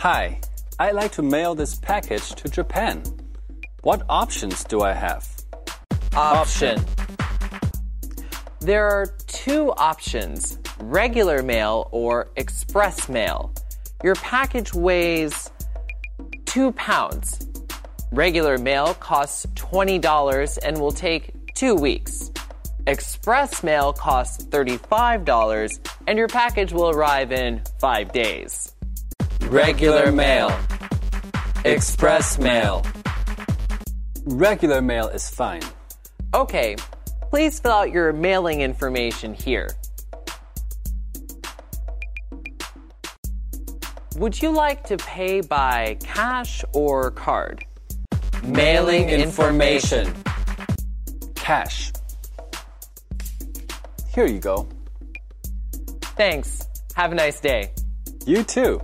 Hi, I'd like to mail this package to Japan. What options do I have? Option. There are two options regular mail or express mail. Your package weighs two pounds. Regular mail costs $20 and will take two weeks. Express mail costs $35 and your package will arrive in five days. Regular mail. Express mail. Regular mail is fine. Okay, please fill out your mailing information here. Would you like to pay by cash or card? Mailing information. Cash. Here you go. Thanks. Have a nice day. You too.